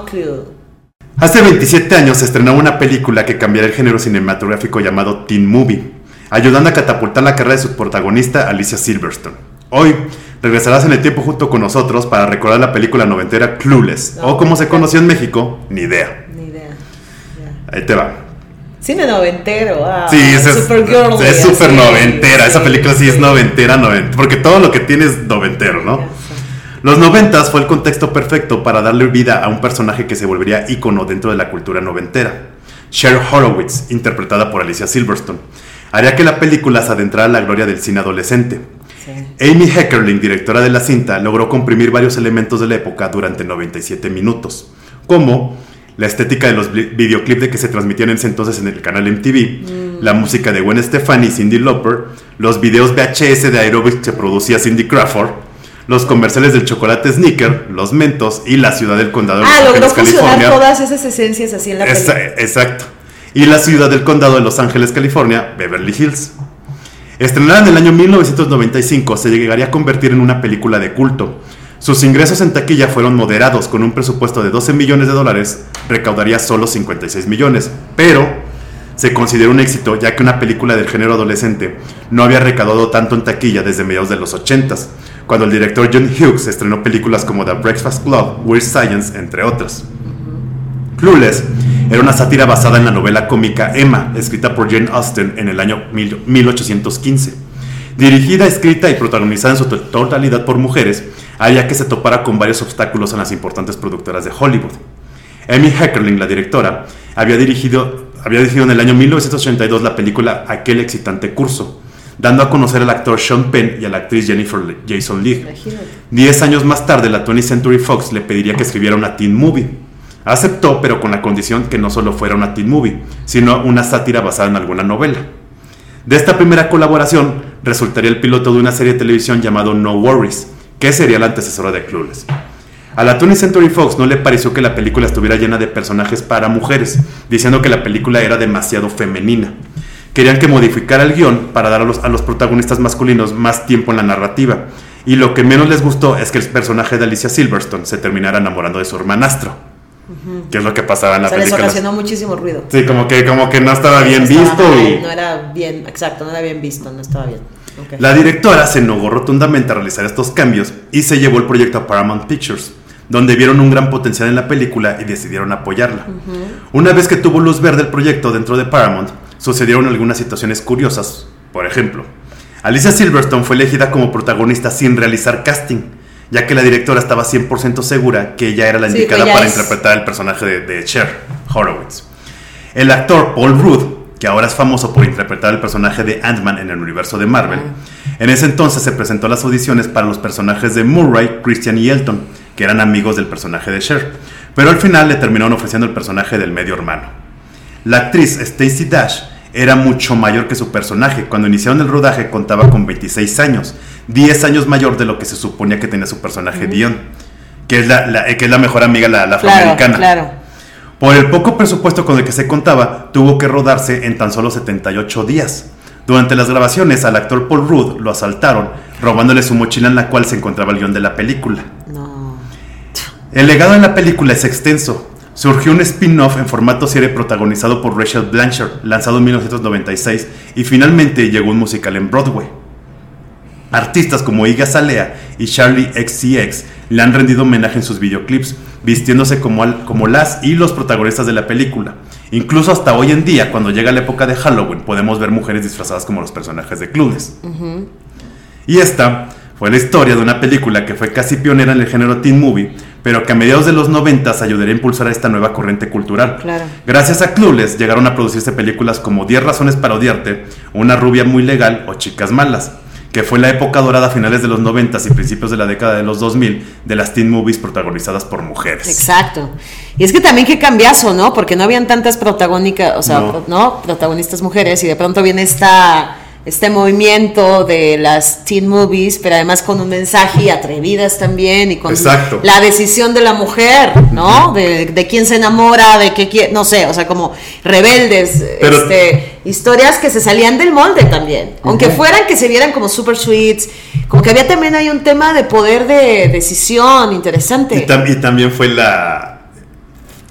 Clue. Hace 27 años se estrenó una película que cambiará el género cinematográfico llamado Teen Movie, ayudando a catapultar la carrera de su protagonista Alicia Silverstone. Hoy regresarás en el tiempo junto con nosotros para recordar la película noventera Clueless, No, o como se no. conoció en México, Ni idea. Ni idea. Ahí te va. Cine noventero. Ah, Sí, es super girly, es súper así, noventera. Esa película sí es noventera, noventera. Porque todo lo que tiene es noventero, ¿no? Los noventas fue el contexto perfecto para darle vida a un personaje que se volvería ícono dentro de la cultura noventera. Cher Horowitz, interpretada por Alicia Silverstone, haría que la película se adentrara en la gloria del cine adolescente. Sí. Amy Heckerling, directora de la cinta, logró comprimir varios elementos de la época durante 97 minutos, como la estética de los vi- videoclips de que se transmitían en ese entonces en el canal MTV, la música de Gwen Stefani y Cindy Lauper, los videos VHS de aerobics que producía Cindy Crawford, los comerciales del chocolate Snicker, los mentos y la ciudad del condado de Los Ah, Ángeles, California. todas esas esencias así en la Esa- película. exacto. Y la ciudad del condado de Los Ángeles, California, Beverly Hills. Estrenada en el año 1995, se llegaría a convertir en una película de culto. Sus ingresos en taquilla fueron moderados, con un presupuesto de 12 millones de dólares, recaudaría solo 56 millones. Pero se consideró un éxito, ya que una película del género adolescente no había recaudado tanto en taquilla desde mediados de los 80s, cuando el director John Hughes estrenó películas como The Breakfast Club, Weird Science, entre otras. Clueless era una sátira basada en la novela cómica Emma, escrita por Jane Austen en el año mil- 1815. Dirigida, escrita y protagonizada en su to- totalidad por mujeres, haría que se topara con varios obstáculos en las importantes productoras de Hollywood. Amy Heckerling, la directora, había dirigido, había dirigido en el año 1982 la película Aquel excitante curso, dando a conocer al actor Sean Penn y a la actriz Jennifer Jason Leigh. Imagínate. Diez años más tarde, la 20th Century Fox le pediría que escribiera una teen movie. Aceptó, pero con la condición que no solo fuera una teen movie, sino una sátira basada en alguna novela. De esta primera colaboración resultaría el piloto de una serie de televisión llamado No Worries, que sería la antecesora de Clueless. A la 20th Century Fox no le pareció que la película estuviera llena de personajes para mujeres, diciendo que la película era demasiado femenina. Querían que modificara el guion para dar a los, a los protagonistas masculinos más tiempo en la narrativa. Y lo que menos les gustó es que el personaje de Alicia Silverstone se terminara enamorando de su hermanastro. Que es lo que pasaba en la O sea, les película. ocasionó muchísimo ruido. Sí, como que, como que no estaba bien Estaba visto. y... No era bien, exacto, no era bien visto, no estaba bien. La directora se negó rotundamente a realizar estos cambios y se llevó el proyecto a Paramount Pictures, donde vieron un gran potencial en la película y decidieron apoyarla. Una vez que tuvo luz verde el proyecto dentro de Paramount, sucedieron algunas situaciones curiosas. Por ejemplo, Alicia Silverstone fue elegida como protagonista sin realizar casting, ya que la directora estaba 100% segura que ella era la indicada para es- interpretar el personaje de, de Cher Horowitz. El actor Paul Rudd, que ahora es famoso por interpretar el personaje de Ant-Man en el universo de Marvel, en ese entonces se presentó a las audiciones para los personajes de Murray, Christian y Elton, que eran amigos del personaje de Cher, pero al final le terminaron ofreciendo el personaje del medio hermano. La actriz Stacey Dash era mucho mayor que su personaje. Cuando iniciaron el rodaje contaba con 26 años, 10 años mayor de lo que se suponía que tenía su personaje Dion, que es la, la- que es la mejor amiga, la, la Claro, afroamericana. claro. Por el poco presupuesto con el que se contaba, tuvo que rodarse en tan solo 78 días. Durante las grabaciones, al actor Paul Rudd lo asaltaron, robándole su mochila en la cual se encontraba el guion de la película. No. El legado en la película es extenso. Surgió un spin-off en formato serie protagonizado por Rachel Blanchard, lanzado en 1996, y finalmente llegó un musical en Broadway. Artistas como Iga Salea y Charlie XCX le han rendido homenaje en sus videoclips, vistiéndose como, al- como las y los protagonistas de la película. Incluso hasta hoy en día, cuando llega la época de Halloween, podemos ver mujeres disfrazadas como los personajes de Clueless. Y esta fue la historia de una película que fue casi pionera en el género teen movie, pero que a mediados de los 90 ayudaría a impulsar a esta nueva corriente cultural. Claro. Gracias a Clueless llegaron a producirse películas como 10 razones para odiarte, Una rubia muy legal o Chicas malas, que fue la época dorada a finales de los 90 y principios de la década de los 2000 de las teen movies protagonizadas por mujeres. Exacto. Y es que también qué cambiazo, ¿no? Porque no habían tantas protagónicas, o sea, no. protagonistas mujeres y de pronto viene esta este movimiento de las teen movies, pero además con un mensaje y atrevidas también y con Exacto. la decisión de la mujer, ¿no? De, de quién se enamora, de qué quiere, no sé, o sea, como rebeldes, Pero- este, historias que se salían del molde también, aunque fueran que se vieran como super sweets, como que había también hay un tema de poder de decisión interesante. Y, tam- y también fue la,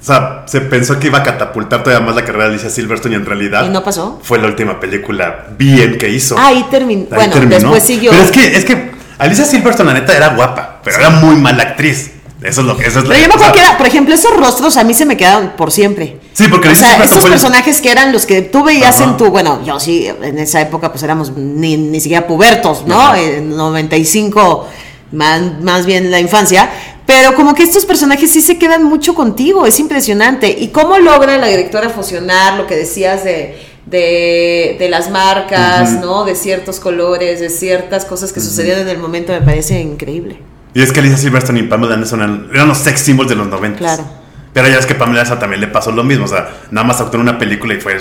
O sea, se pensó que iba a catapultar todavía más la carrera de Alicia Silverstone y en realidad. ¿Y no pasó? Fue la última película bien que hizo. Ahí, terminó. Ahí bueno, terminó. después siguió. Pero es que, es que Alicia Silverstone, la neta, era guapa, pero era muy mala actriz. Eso es lo que eso es Pero la- yo me o sea, acuerdo que era, por ejemplo, esos rostros a mí se me quedaron por siempre. Sí, porque O Alicia sea, estos fue el- personajes que eran los que tú veías Ajá. en tu, bueno, yo sí, en esa época pues éramos ni, ni siquiera pubertos, ¿no? En 95, más, más bien la infancia. Pero como que estos personajes sí se quedan mucho contigo, es impresionante. Y cómo logra la directora fusionar lo que decías de, de, de las marcas. ¿no? De ciertos colores, de ciertas cosas que sucedían en el momento, me parece increíble. Y es que Alicia Silverstone y Pamela Anderson eran, los sex symbols de los 90. Claro. Pero ya es que Pamela Anderson también le pasó lo mismo. O sea, nada más actuó en una película y fue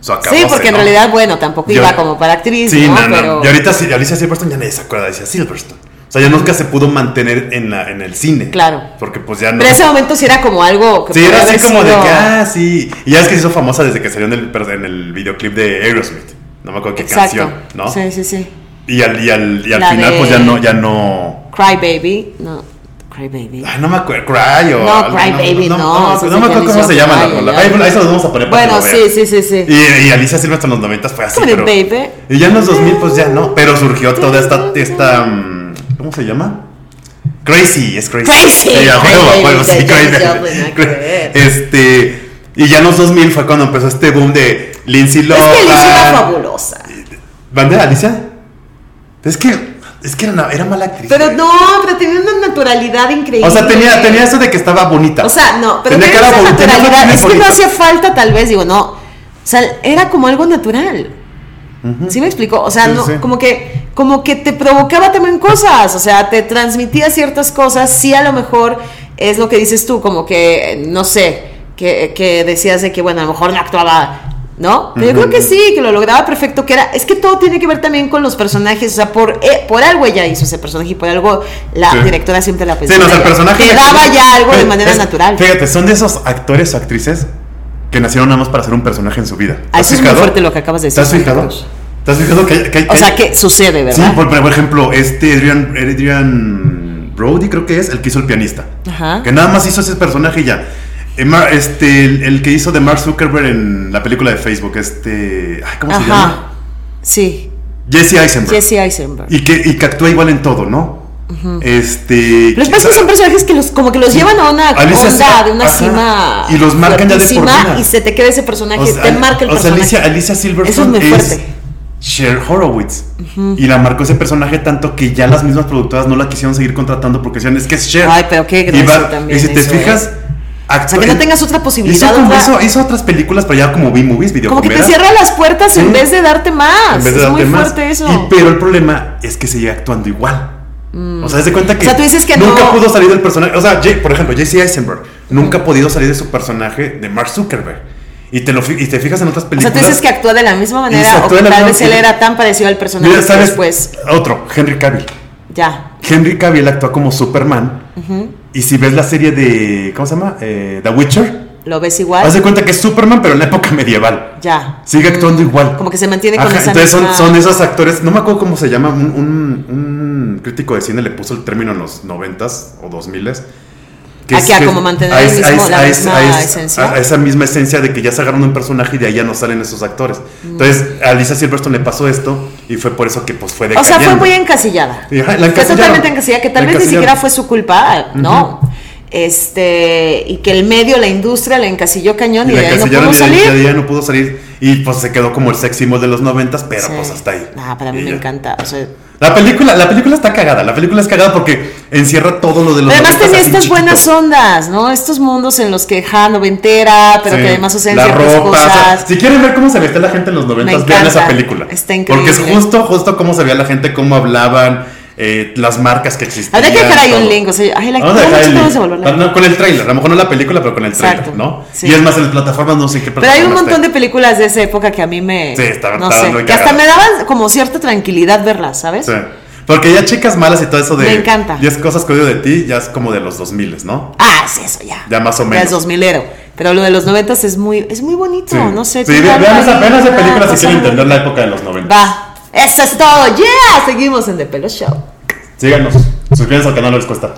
su acabose, sí, porque en realidad, bueno, tampoco Yo- iba como para actriz, Sí, ¿no? no, no. Pero... Y ahorita sí, Alicia Silverstone ya nadie se acuerda de Alicia Silverstone. O sea, ya nunca se pudo mantener en, la, en el cine. Claro. Porque pues ya no. Pero ese momento sí era como algo que Sí, era así como de que, ah, sí. Y ya es que se hizo famosa desde que salió en el, en el videoclip de Aerosmith. No me acuerdo qué Exacto. canción, ¿no? Sí, sí, sí. Y al, y al, y al final, de- pues ya no, ya no. Cry Baby. No, Cry Baby. Ay, no me acuerdo. Cry o. No, Cry Baby, no, No, me acuerdo cómo se llama la rola. Ahí, ahí se lo vamos a poner para Bueno, que lo sí, sí, sí, sí. Y, y Alicia Silverstone en los 90 fue así. Pero, Baby. Y ya en los 2000, pues ya no. Pero surgió toda esta. esta mm, ¿Cómo se llama? Crazy, es crazy. Crazy, Sí, a Cry huevo, a Baby huevo, sí, ver. Este. Y ya en los 2000 fue cuando empezó este boom de Lindsay Es Lohan. que Alicia era fabulosa. ¿Bandera, Alicia? Es que. Es que era, mala actriz. Pero no, pero tenía una naturalidad increíble. O sea, tenía, tenía eso de que estaba bonita. O sea, no, pero Tenía tenía esa bonita, naturalidad. Es que no hacía falta, tal vez, digo, no. O sea, era como algo natural. ¿Sí me explico? O sea, Sí, no, sí. como que como que te provocaba también cosas, o sea, te transmitía ciertas cosas, sí a lo mejor es lo que dices tú, como que, no sé, que, que decías de que, bueno, a lo mejor no actuaba, ¿no? Pero yo creo que sí, que lo lograba perfecto, que era, es que todo tiene que ver también con los personajes, o sea, por, eh, por algo ella hizo ese personaje y por algo la Sí. directora siempre la pensó. Sí, no, o sea, el personaje. Te daba ya algo de manera es- natural. Fíjate, son de esos actores o actrices que nacieron nada más para ser un personaje en su vida. Ah, ¿Has eso es muy fuerte lo que acabas de ¿Te has decir, fijado? Santa Cruz. ¿Te has fijado que, que- O que- sea, que sucede, Sí, ¿verdad? por, por ejemplo, este Adrian, Adrian Brody, creo que es, el que hizo el pianista. Ajá. Que nada más hizo ese personaje y ya. Este, el, el que hizo de Mark Zuckerberg en la película de Facebook, este. ay, ¿Cómo se llama? Ajá. Sí, Jesse Eisenberg. Jesse Eisenberg. Y que, y que actúa igual en todo, ¿no? Este. Los personajes son personajes que los como que los llevan a una Alicia onda de una ajá. cima Y los marcan ya de por vida. y se te queda ese personaje, O sea, te marca el o sea, personaje. Alicia, Alicia Eso es Silverstone muy fuerte. Cher Horowitz. Y la marcó ese personaje tanto que ya las mismas productoras no la quisieron seguir contratando porque decían, es que es Cher. Ay, pero qué va- también y si te eso, fijas, ¿eh? O sea, que no tengas otra posibilidad, Hizo, como- otra- hizo- hizo otras películas, pero ya como B-movies, como que te cierra las puertas en Sí. vez de darte más. En vez de es muy darte más. fuerte eso. Y- pero el problema es que sigue actuando igual. O sea, de cuenta que, Mm. O sea, tú dices que nunca no- pudo salir del personaje. O sea, Jay- por ejemplo, Jesse Eisenberg nunca ha podido salir de su personaje de Mark Zuckerberg. Y te, lo, y te fijas en otras películas. O sea, tú dices que actúa de la misma manera o que tal vez él era tan parecido al personaje Mira, ¿sabes? después. Otro, Henry Cavill. Ya. Henry Cavill actúa como Superman. Y si ves la serie de. ¿Cómo se llama? Eh, The Witcher. Lo ves igual. Haz de cuenta que es Superman, pero en la época medieval. Ya. Sigue actuando mm. igual. Como que se mantiene con esa Entonces son, son, esos actores. No me acuerdo cómo se llama. Un, un, un, crítico de cine le puso el término en los noventas o 2000s que Aquí, es, como mantener a, el mismo, a, a, misma esencia. Esa misma esencia de que ya se agarran un personaje y de ahí ya no salen esos actores. Mm. Entonces, a Lisa Silverstone le pasó esto y fue por eso que pues fue de O sea, fue muy encasillada. Fue totalmente encasillada, que tal vez ni siquiera fue su culpa, ¿no? Este, y que el medio, la industria, la encasilló cañón y, y de ahí no pudo salir. De. Y pues se quedó como el sexy de los noventas, pero pues hasta ahí. Ah, para mí me encanta. O sea, la película, la película está cagada, la película es cagada porque encierra todo lo de los además 90s tenía así estas chiquito. buenas ondas, ¿no? Estos mundos en los que ja, noventera, pero Sí. que además suceden la ciertas ropa, o sea, cosas. si quieren ver cómo se vestía la gente en los 90, Me vean esa película. Está Porque es increíble. justo, justo cómo se veía la gente, cómo hablaban, eh, las marcas que existían. Habría que dejar ahí un link, o sea, ay, la Vamos a dejar el link. se con el trailer, a lo mejor no la película, pero con el trailer, Exacto, ¿no? sí. Y es más, en las plataformas no sé qué Pero hay un montón de películas de esa época que a mí me. Sí, estaban- no sé. Que hasta me daban como cierta tranquilidad verlas, ¿sabes? Sí. Porque ya chicas malas y todo eso de Me encanta. 10 cosas que odio de ti, ya es como de los 2000, ¿no? Ah, sí, eso ya. Ya más o Ya menos. es 2000ero. Pero lo de los noventas es muy, es muy bonito, Sí. no sé. Sí, vean, esa, película si quieren entender la época de los 90. Va. Eso es todo. Yeah. Seguimos en The Pelo Show. Síganos, suscríbanse al canal, les cuesta.